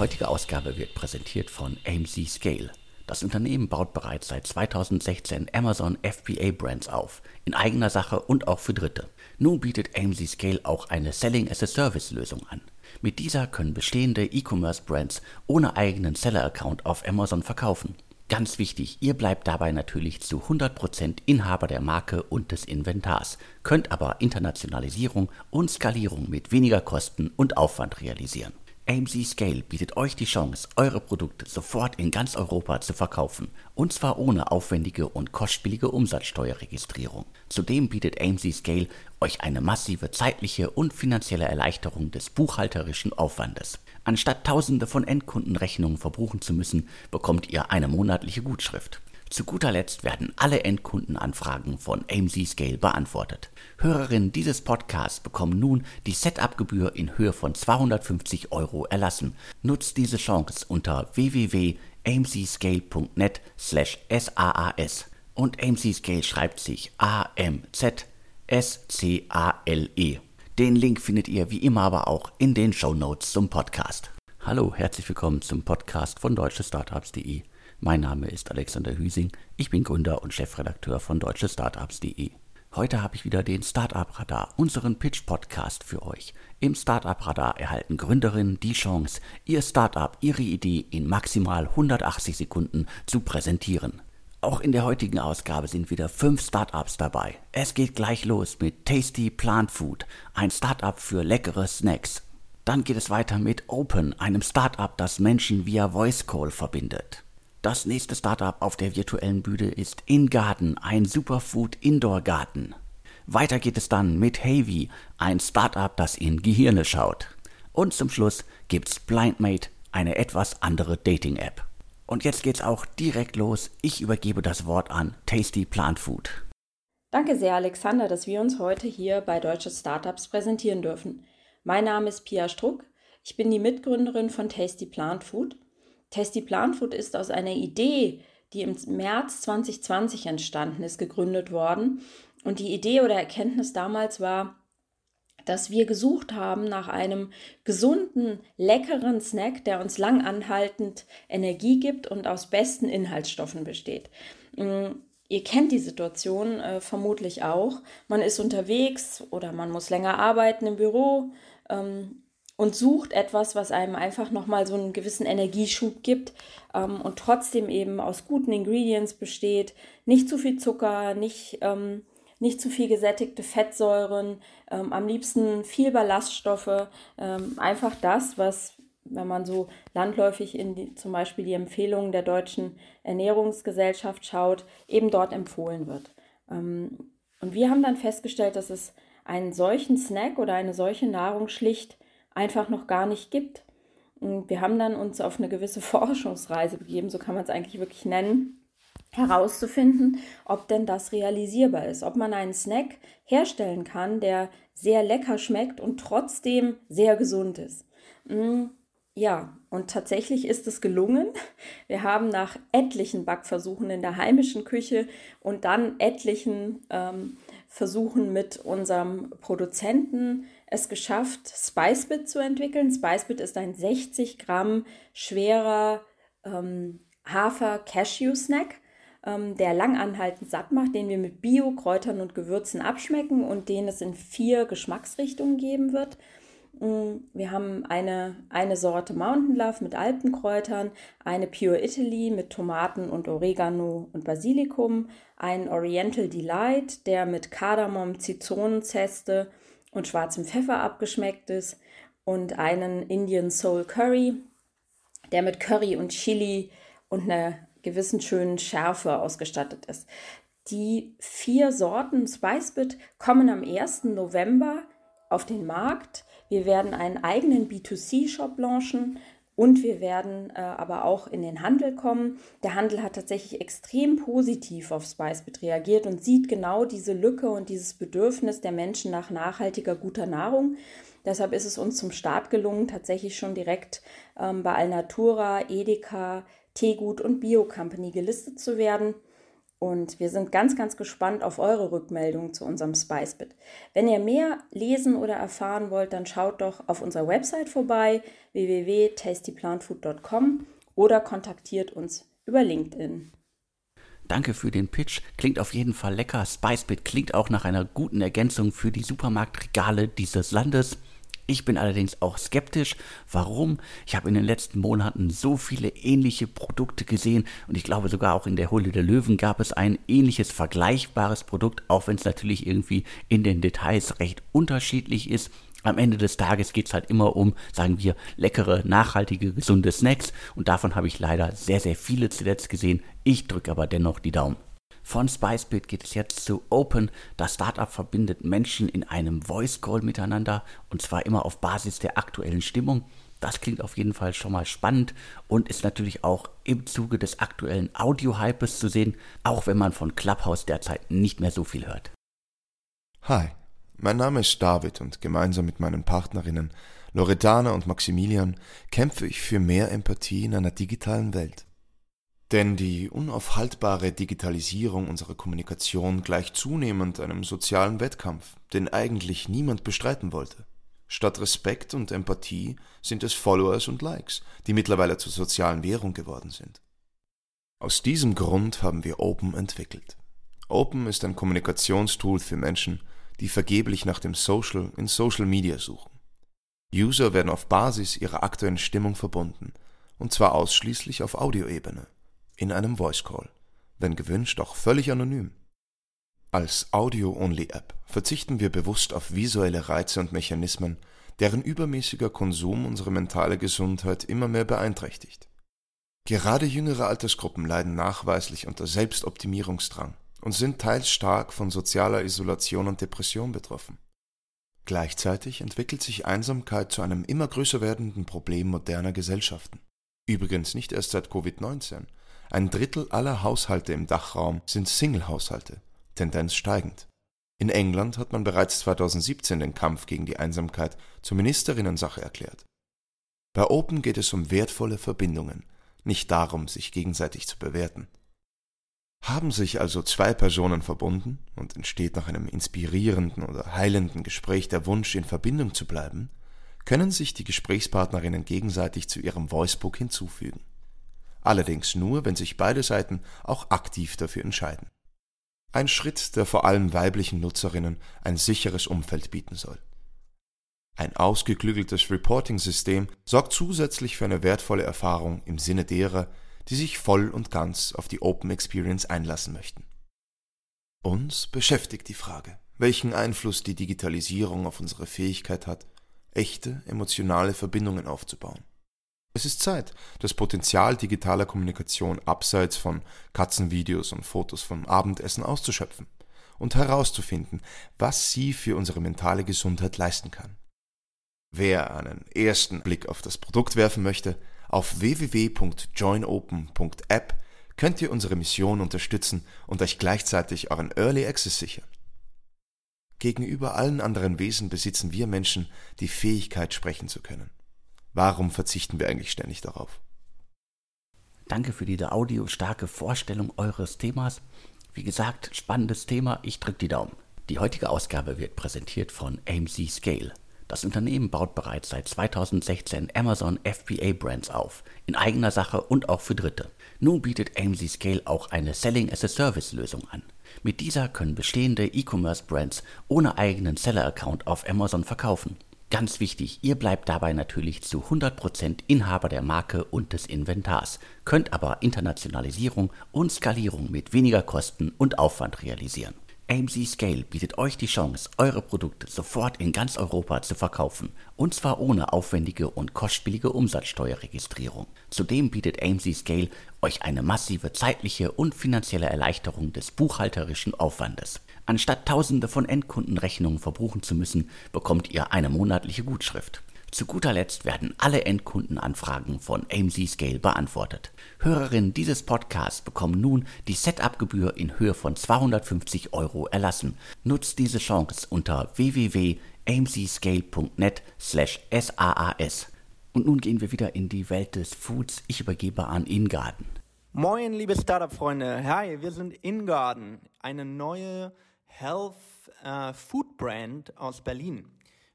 heutige Ausgabe wird präsentiert von AMC Scale. Das Unternehmen baut bereits seit 2016 Amazon FBA Brands auf, in eigener Sache und auch für Dritte. Nun bietet AMC Scale auch eine Selling as a Service Lösung an. Mit dieser können bestehende E-Commerce Brands ohne eigenen Seller Account auf Amazon verkaufen. Ganz wichtig, ihr bleibt dabei natürlich zu 100% Inhaber der Marke und des Inventars, könnt aber Internationalisierung und Skalierung mit weniger Kosten und Aufwand realisieren. AMC Scale bietet euch die Chance, eure Produkte sofort in ganz Europa zu verkaufen, und zwar ohne aufwendige und kostspielige Umsatzsteuerregistrierung. Zudem bietet AMC Scale euch eine massive zeitliche und finanzielle Erleichterung des buchhalterischen Aufwandes. Anstatt tausende von Endkundenrechnungen verbuchen zu müssen, bekommt ihr eine monatliche Gutschrift. Zu guter Letzt werden alle Endkundenanfragen von AMC Scale beantwortet. Hörerinnen dieses Podcasts bekommen nun die Setup-Gebühr in Höhe von 250 Euro erlassen. Nutzt diese Chance unter www.amcscale.net slash SAAS. Und AMC Scale schreibt sich A-M-Z-S-C-A-L-E. Den Link findet ihr wie immer aber auch in den Show Notes zum Podcast. Hallo, herzlich willkommen zum Podcast von deutschestartups.de. Mein Name ist Alexander Hüsing, ich bin Gründer und Chefredakteur von deutschestartups.de. Heute habe ich wieder den Startup Radar, unseren Pitch Podcast für euch. Im Startup Radar erhalten Gründerinnen die Chance, ihr Startup, ihre Idee in maximal 180 Sekunden zu präsentieren. Auch in der heutigen Ausgabe sind wieder fünf Startups dabei. Es geht gleich los mit Tasty Plant Food, ein Startup für leckere Snacks. Dann geht es weiter mit Open, einem Startup, das Menschen via Voice Call verbindet. Das nächste Startup auf der virtuellen Bühne ist InGarden, ein Superfood-Indoor-Garten. Weiter geht es dann mit Havy, ein Startup, das in Gehirne schaut. Und zum Schluss gibt's BlindMate, eine etwas andere Dating-App. Und jetzt geht's auch direkt los. Ich übergebe das Wort an Tasty Plant Food. Danke sehr, Alexander, dass wir uns heute hier bei Deutsche Startups präsentieren dürfen. Mein Name ist Pia Struck. Ich bin die Mitgründerin von Tasty Plant Food Tasty Plant Food ist aus einer Idee, die im März 2020 entstanden ist, gegründet worden. Und die Idee oder Erkenntnis damals war, dass wir gesucht haben nach einem gesunden, leckeren Snack, der uns lang anhaltend Energie gibt und aus besten Inhaltsstoffen besteht. Mm, ihr kennt die Situation äh, vermutlich auch. Man ist unterwegs oder man muss länger arbeiten im Büro. Ähm, und sucht etwas, was einem einfach nochmal so einen gewissen Energieschub gibt ähm, und trotzdem eben aus guten Ingredients besteht. Nicht zu viel Zucker, nicht, ähm, nicht zu viel gesättigte Fettsäuren, ähm, am liebsten viel Ballaststoffe. Ähm, einfach das, was, wenn man so landläufig in die, zum Beispiel die Empfehlungen der Deutschen Ernährungsgesellschaft schaut, eben dort empfohlen wird. Ähm, und wir haben dann festgestellt, dass es einen solchen Snack oder eine solche Nahrung schlicht einfach noch gar nicht gibt. Und wir haben dann uns auf eine gewisse Forschungsreise begeben, so kann man es eigentlich wirklich nennen, herauszufinden, ob denn das realisierbar ist, ob man einen Snack herstellen kann, der sehr lecker schmeckt und trotzdem sehr gesund ist. Mm, ja, und tatsächlich ist es gelungen. Wir haben nach etlichen Backversuchen in der heimischen Küche und dann etlichen ähm, Versuchen mit unserem Produzenten es geschafft, Spicebit zu entwickeln. Spicebit ist ein 60 Gramm schwerer ähm, Hafer-Cashew-Snack, ähm, der langanhaltend satt macht, den wir mit Bio-Kräutern und Gewürzen abschmecken und den es in vier Geschmacksrichtungen geben wird. Mm, wir haben eine, eine Sorte Mountain Love mit Alpenkräutern, eine Pure Italy mit Tomaten und Oregano und Basilikum, einen Oriental Delight, der mit Kardamom, Zitronenzeste und schwarzem Pfeffer abgeschmeckt ist und einen Indian Soul Curry, der mit Curry und Chili und einer gewissen schönen Schärfe ausgestattet ist. Die vier Sorten Spicebit kommen am 1. November auf den Markt. Wir werden einen eigenen B2C-Shop launchen und wir werden äh, aber auch in den Handel kommen. Der Handel hat tatsächlich extrem positiv auf Spicebit reagiert und sieht genau diese Lücke und dieses Bedürfnis der Menschen nach nachhaltiger, guter Nahrung. Deshalb ist es uns zum Start gelungen, tatsächlich schon direkt ähm, bei Alnatura, Edeka, Teegut und Bio Company gelistet zu werden. Und wir sind ganz, ganz gespannt auf eure Rückmeldungen zu unserem SpiceBit. Wenn ihr mehr lesen oder erfahren wollt, dann schaut doch auf unserer Website vorbei www.tastyplantfood.com oder kontaktiert uns über LinkedIn. Danke für den Pitch. Klingt auf jeden Fall lecker. SpiceBit klingt auch nach einer guten Ergänzung für die Supermarktregale dieses Landes. Ich bin allerdings auch skeptisch. Warum? Ich habe in den letzten Monaten so viele ähnliche Produkte gesehen und ich glaube sogar auch in der Hulle der Löwen gab es ein ähnliches vergleichbares Produkt, auch wenn es natürlich irgendwie in den Details recht unterschiedlich ist. Am Ende des Tages geht es halt immer um, sagen wir, leckere, nachhaltige, gesunde Snacks und davon habe ich leider sehr, sehr viele zuletzt gesehen. Ich drücke aber dennoch die Daumen. Von SpiceBit geht es jetzt zu Open. Das Startup verbindet Menschen in einem Voice Call miteinander und zwar immer auf Basis der aktuellen Stimmung. Das klingt auf jeden Fall schon mal spannend und ist natürlich auch im Zuge des aktuellen Audio-Hypes zu sehen, auch wenn man von Clubhouse derzeit nicht mehr so viel hört. Hi, mein Name ist David und gemeinsam mit meinen Partnerinnen Loredana und Maximilian kämpfe ich für mehr Empathie in einer digitalen Welt. Denn die unaufhaltbare Digitalisierung unserer Kommunikation gleicht zunehmend einem sozialen Wettkampf, den eigentlich niemand bestreiten wollte. Statt Respekt und Empathie sind es Followers und Likes, die mittlerweile zur sozialen Währung geworden sind. Aus diesem Grund haben wir Open entwickelt. Open ist ein Kommunikationstool für Menschen, die vergeblich nach dem Social in Social Media suchen. User werden auf Basis ihrer aktuellen Stimmung verbunden, und zwar ausschließlich auf Audioebene in einem Voice Call, wenn gewünscht auch völlig anonym. Als Audio-Only-App verzichten wir bewusst auf visuelle Reize und Mechanismen, deren übermäßiger Konsum unsere mentale Gesundheit immer mehr beeinträchtigt. Gerade jüngere Altersgruppen leiden nachweislich unter Selbstoptimierungsdrang und sind teils stark von sozialer Isolation und Depression betroffen. Gleichzeitig entwickelt sich Einsamkeit zu einem immer größer werdenden Problem moderner Gesellschaften. Übrigens nicht erst seit Covid-19, ein Drittel aller Haushalte im Dachraum sind Single-Haushalte, Tendenz steigend. In England hat man bereits 2017 den Kampf gegen die Einsamkeit zur Ministerinnensache erklärt. Bei Open geht es um wertvolle Verbindungen, nicht darum, sich gegenseitig zu bewerten. Haben sich also zwei Personen verbunden und entsteht nach einem inspirierenden oder heilenden Gespräch der Wunsch, in Verbindung zu bleiben, können sich die Gesprächspartnerinnen gegenseitig zu ihrem Voicebook hinzufügen allerdings nur, wenn sich beide Seiten auch aktiv dafür entscheiden. Ein Schritt, der vor allem weiblichen Nutzerinnen ein sicheres Umfeld bieten soll. Ein ausgeklügeltes Reporting-System sorgt zusätzlich für eine wertvolle Erfahrung im Sinne derer, die sich voll und ganz auf die Open Experience einlassen möchten. Uns beschäftigt die Frage, welchen Einfluss die Digitalisierung auf unsere Fähigkeit hat, echte emotionale Verbindungen aufzubauen. Es ist Zeit, das Potenzial digitaler Kommunikation abseits von Katzenvideos und Fotos vom Abendessen auszuschöpfen und herauszufinden, was sie für unsere mentale Gesundheit leisten kann. Wer einen ersten Blick auf das Produkt werfen möchte, auf www.joinopen.app könnt ihr unsere Mission unterstützen und euch gleichzeitig euren Early Access sichern. Gegenüber allen anderen Wesen besitzen wir Menschen die Fähigkeit, sprechen zu können. Warum verzichten wir eigentlich ständig darauf? Danke für diese audiostarke Vorstellung eures Themas. Wie gesagt, spannendes Thema, ich drücke die Daumen. Die heutige Ausgabe wird präsentiert von AMC Scale. Das Unternehmen baut bereits seit 2016 Amazon FBA Brands auf, in eigener Sache und auch für Dritte. Nun bietet AMC Scale auch eine Selling as a Service Lösung an. Mit dieser können bestehende E-Commerce Brands ohne eigenen Seller Account auf Amazon verkaufen. Ganz wichtig, ihr bleibt dabei natürlich zu 100% Inhaber der Marke und des Inventars, könnt aber Internationalisierung und Skalierung mit weniger Kosten und Aufwand realisieren. AMC Scale bietet euch die Chance, eure Produkte sofort in ganz Europa zu verkaufen, und zwar ohne aufwendige und kostspielige Umsatzsteuerregistrierung. Zudem bietet AMC Scale euch eine massive zeitliche und finanzielle Erleichterung des buchhalterischen Aufwandes. Anstatt tausende von Endkundenrechnungen verbuchen zu müssen, bekommt ihr eine monatliche Gutschrift. Zu guter Letzt werden alle Endkundenanfragen von AMC Scale beantwortet. Hörerinnen dieses Podcasts bekommen nun die Setup-Gebühr in Höhe von 250 Euro erlassen. Nutzt diese Chance unter www.amcscale.net slash SAAS. Und nun gehen wir wieder in die Welt des Foods. Ich übergebe an Ingarden. Moin, liebe Startup-Freunde. Hi, wir sind InGarden, eine neue Health äh, Food Brand aus Berlin.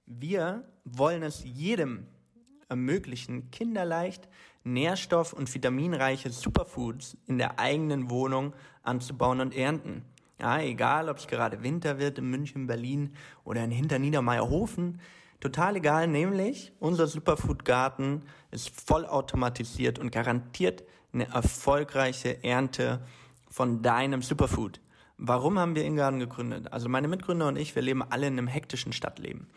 Wir wollen es jedem ermöglichen, kinderleicht nährstoff- und vitaminreiche Superfoods in der eigenen Wohnung anzubauen und ernten. Ja, egal, ob es gerade Winter wird in München, Berlin oder in Hinterniedermeierhofen, total egal, nämlich unser Superfood-Garten ist vollautomatisiert und garantiert eine erfolgreiche Ernte von deinem Superfood. Warum haben wir Ingarden gegründet? Also meine Mitgründer und ich, wir leben alle in einem hektischen Stadtleben,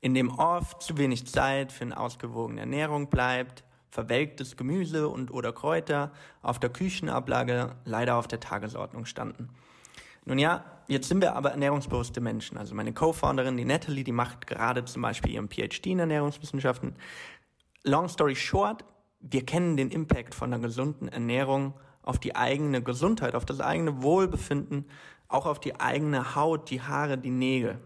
in dem oft zu wenig Zeit für eine ausgewogene Ernährung bleibt, verwelktes Gemüse und oder Kräuter auf der Küchenablage leider auf der Tagesordnung standen. Nun ja, jetzt sind wir aber ernährungsbewusste Menschen. Also meine Co-Founderin, die Natalie, die macht gerade zum Beispiel ihren PhD in Ernährungswissenschaften. Long story short, wir kennen den Impact von einer gesunden Ernährung auf die eigene Gesundheit, auf das eigene Wohlbefinden, auch auf die eigene Haut, die Haare, die Nägel.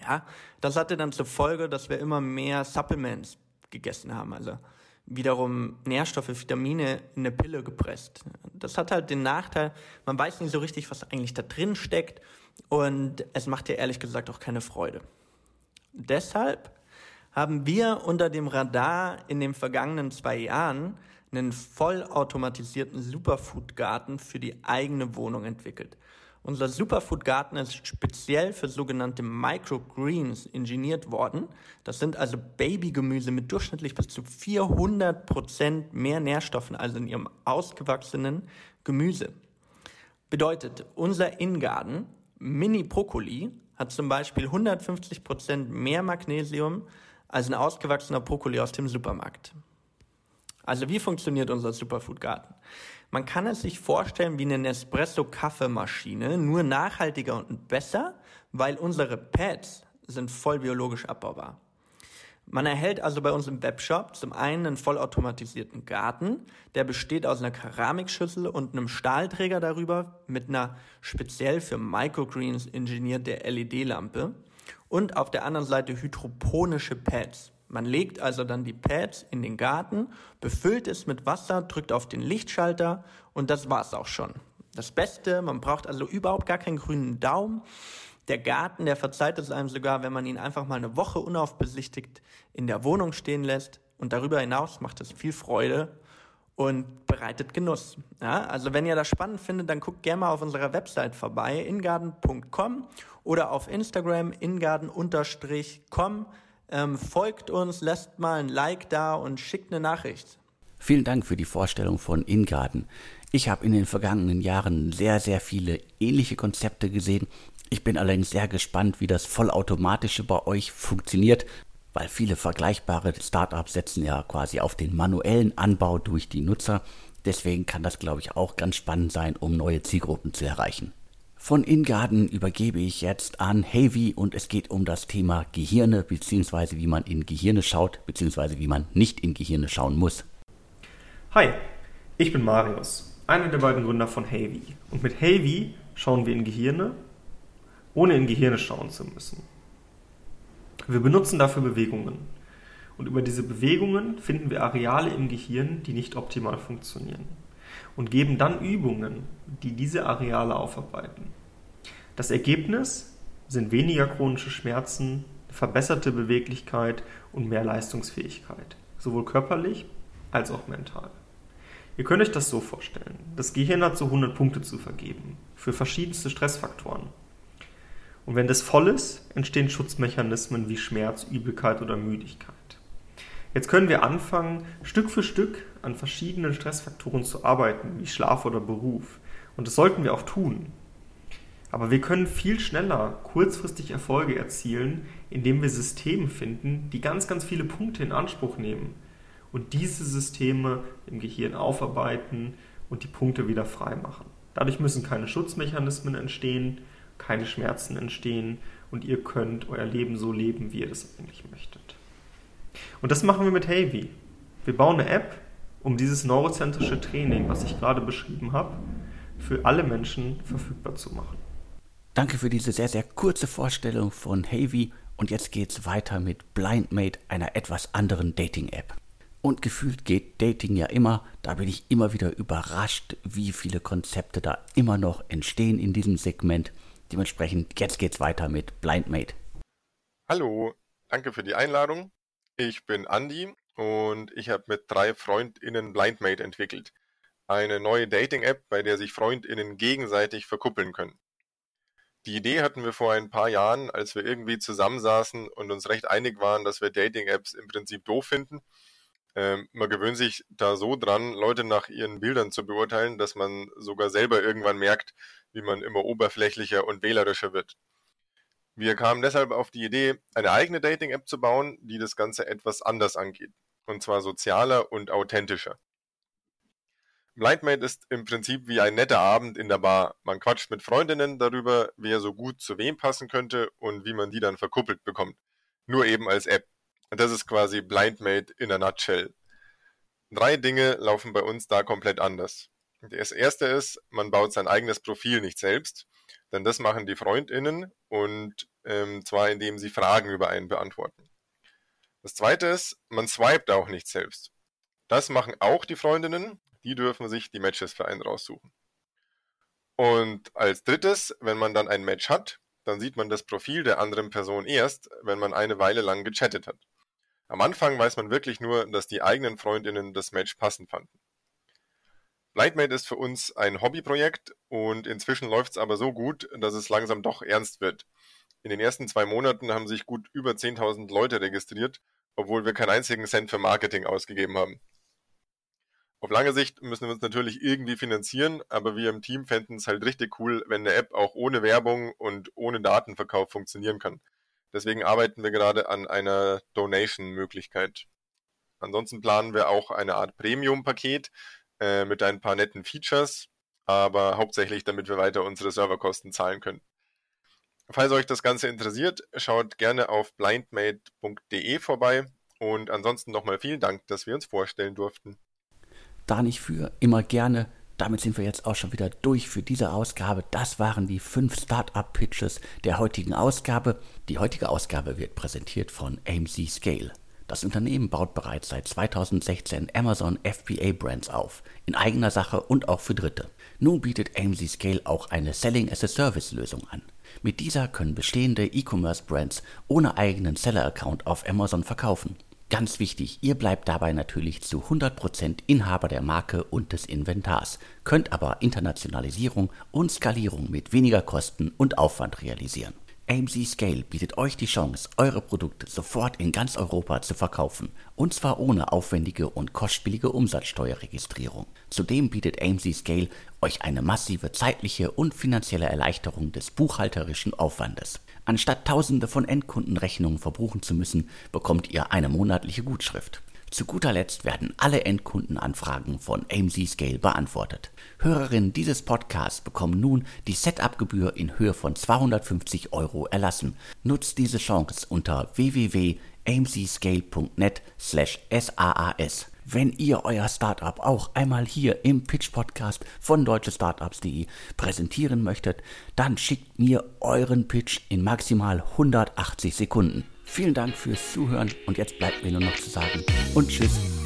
Ja, das hatte dann zur Folge, dass wir immer mehr Supplements gegessen haben, also wiederum Nährstoffe, Vitamine in eine Pille gepresst. Das hat halt den Nachteil, man weiß nicht so richtig, was eigentlich da drin steckt und es macht dir ehrlich gesagt auch keine Freude. Deshalb haben wir unter dem Radar in den vergangenen zwei Jahren einen vollautomatisierten Superfood-Garten für die eigene Wohnung entwickelt. Unser Superfood-Garten ist speziell für sogenannte Microgreens ingeniert worden. Das sind also Babygemüse mit durchschnittlich bis zu 400 Prozent mehr Nährstoffen als in ihrem ausgewachsenen Gemüse. Bedeutet, unser Ingarden Mini Brokkoli hat zum Beispiel 150 Prozent mehr Magnesium als ein ausgewachsener Brokkoli aus dem Supermarkt. Also wie funktioniert unser Superfood-Garten? Man kann es sich vorstellen wie eine Nespresso-Kaffeemaschine, nur nachhaltiger und besser, weil unsere Pads sind voll biologisch abbaubar. Man erhält also bei uns im Webshop zum einen einen vollautomatisierten Garten, der besteht aus einer Keramikschüssel und einem Stahlträger darüber mit einer speziell für Microgreens ingenierte LED-Lampe und auf der anderen Seite hydroponische Pads. Man legt also dann die Pads in den Garten, befüllt es mit Wasser, drückt auf den Lichtschalter und das war's auch schon. Das Beste, man braucht also überhaupt gar keinen grünen Daumen. Der Garten, der verzeiht es einem sogar, wenn man ihn einfach mal eine Woche unaufbesichtigt in der Wohnung stehen lässt. Und darüber hinaus macht es viel Freude und bereitet Genuss. Ja, also wenn ihr das spannend findet, dann guckt gerne mal auf unserer Website vorbei, ingarden.com oder auf Instagram ingarden-com. Ähm, folgt uns, lasst mal ein Like da und schickt eine Nachricht. Vielen Dank für die Vorstellung von InGarden. Ich habe in den vergangenen Jahren sehr, sehr viele ähnliche Konzepte gesehen. Ich bin allerdings sehr gespannt, wie das vollautomatische bei euch funktioniert, weil viele vergleichbare Startups setzen ja quasi auf den manuellen Anbau durch die Nutzer. Deswegen kann das, glaube ich, auch ganz spannend sein, um neue Zielgruppen zu erreichen. Von InGarden übergebe ich jetzt an Heavy und es geht um das Thema Gehirne bzw. wie man in Gehirne schaut bzw. wie man nicht in Gehirne schauen muss. Hi, ich bin Marius, einer der beiden Gründer von Heavy. Und mit Heavy schauen wir in Gehirne, ohne in Gehirne schauen zu müssen. Wir benutzen dafür Bewegungen. Und über diese Bewegungen finden wir Areale im Gehirn, die nicht optimal funktionieren und geben dann Übungen, die diese Areale aufarbeiten. Das Ergebnis sind weniger chronische Schmerzen, verbesserte Beweglichkeit und mehr Leistungsfähigkeit, sowohl körperlich als auch mental. Ihr könnt euch das so vorstellen. Das Gehirn hat so 100 Punkte zu vergeben für verschiedenste Stressfaktoren. Und wenn das voll ist, entstehen Schutzmechanismen wie Schmerz, Übelkeit oder Müdigkeit. Jetzt können wir anfangen, Stück für Stück an verschiedenen Stressfaktoren zu arbeiten, wie Schlaf oder Beruf. Und das sollten wir auch tun. Aber wir können viel schneller kurzfristig Erfolge erzielen, indem wir Systeme finden, die ganz, ganz viele Punkte in Anspruch nehmen und diese Systeme im Gehirn aufarbeiten und die Punkte wieder frei machen. Dadurch müssen keine Schutzmechanismen entstehen, keine Schmerzen entstehen und ihr könnt euer Leben so leben, wie ihr das eigentlich möchtet. Und das machen wir mit Heavy. Wir bauen eine App, um dieses neurozentrische Training, was ich gerade beschrieben habe, für alle Menschen verfügbar zu machen. Danke für diese sehr, sehr kurze Vorstellung von Heavy. Und jetzt geht's weiter mit BlindMate, einer etwas anderen Dating-App. Und gefühlt geht Dating ja immer, da bin ich immer wieder überrascht, wie viele Konzepte da immer noch entstehen in diesem Segment. Dementsprechend, jetzt geht's weiter mit Blind Mate. Hallo, danke für die Einladung. Ich bin Andy und ich habe mit drei FreundInnen Blindmate entwickelt. Eine neue Dating-App, bei der sich FreundInnen gegenseitig verkuppeln können. Die Idee hatten wir vor ein paar Jahren, als wir irgendwie zusammensaßen und uns recht einig waren, dass wir Dating-Apps im Prinzip doof finden. Ähm, man gewöhnt sich da so dran, Leute nach ihren Bildern zu beurteilen, dass man sogar selber irgendwann merkt, wie man immer oberflächlicher und wählerischer wird. Wir kamen deshalb auf die Idee, eine eigene Dating-App zu bauen, die das Ganze etwas anders angeht. Und zwar sozialer und authentischer. Blindmate ist im Prinzip wie ein netter Abend in der Bar. Man quatscht mit Freundinnen darüber, wer so gut zu wem passen könnte und wie man die dann verkuppelt bekommt. Nur eben als App. Das ist quasi Blindmate in a nutshell. Drei Dinge laufen bei uns da komplett anders. Das erste ist, man baut sein eigenes Profil nicht selbst, denn das machen die FreundInnen und ähm, zwar indem sie Fragen über einen beantworten. Das zweite ist, man swiped auch nicht selbst. Das machen auch die Freundinnen, die dürfen sich die Matches für einen raussuchen. Und als drittes, wenn man dann ein Match hat, dann sieht man das Profil der anderen Person erst, wenn man eine Weile lang gechattet hat. Am Anfang weiß man wirklich nur, dass die eigenen Freundinnen das Match passend fanden. Blindmate ist für uns ein Hobbyprojekt und inzwischen läuft es aber so gut, dass es langsam doch ernst wird. In den ersten zwei Monaten haben sich gut über 10.000 Leute registriert, obwohl wir keinen einzigen Cent für Marketing ausgegeben haben. Auf lange Sicht müssen wir uns natürlich irgendwie finanzieren, aber wir im Team fänden es halt richtig cool, wenn eine App auch ohne Werbung und ohne Datenverkauf funktionieren kann. Deswegen arbeiten wir gerade an einer Donation-Möglichkeit. Ansonsten planen wir auch eine Art Premium-Paket äh, mit ein paar netten Features, aber hauptsächlich, damit wir weiter unsere Serverkosten zahlen können. Falls euch das Ganze interessiert, schaut gerne auf blindmade.de vorbei und ansonsten nochmal vielen Dank, dass wir uns vorstellen durften. Da nicht für, immer gerne. Damit sind wir jetzt auch schon wieder durch für diese Ausgabe. Das waren die fünf Startup-Pitches der heutigen Ausgabe. Die heutige Ausgabe wird präsentiert von AMC Scale. Das Unternehmen baut bereits seit 2016 Amazon FBA Brands auf, in eigener Sache und auch für Dritte. Nun bietet AMC Scale auch eine Selling as a Service Lösung an. Mit dieser können bestehende E-Commerce Brands ohne eigenen Seller-Account auf Amazon verkaufen. Ganz wichtig, ihr bleibt dabei natürlich zu 100% Inhaber der Marke und des Inventars, könnt aber Internationalisierung und Skalierung mit weniger Kosten und Aufwand realisieren. AMC Scale bietet euch die Chance, eure Produkte sofort in ganz Europa zu verkaufen, und zwar ohne aufwendige und kostspielige Umsatzsteuerregistrierung. Zudem bietet AMC Scale euch eine massive zeitliche und finanzielle Erleichterung des buchhalterischen Aufwandes. Anstatt tausende von Endkundenrechnungen verbuchen zu müssen, bekommt ihr eine monatliche Gutschrift. Zu guter Letzt werden alle Endkundenanfragen von AMC Scale beantwortet. Hörerinnen dieses Podcasts bekommen nun die Setup-Gebühr in Höhe von 250 Euro erlassen. Nutzt diese Chance unter www.amcscale.net/saas. Wenn ihr euer Startup auch einmal hier im Pitch Podcast von deutschestartups.de präsentieren möchtet, dann schickt mir euren Pitch in maximal 180 Sekunden. Vielen Dank fürs Zuhören und jetzt bleibt mir nur noch zu sagen und tschüss.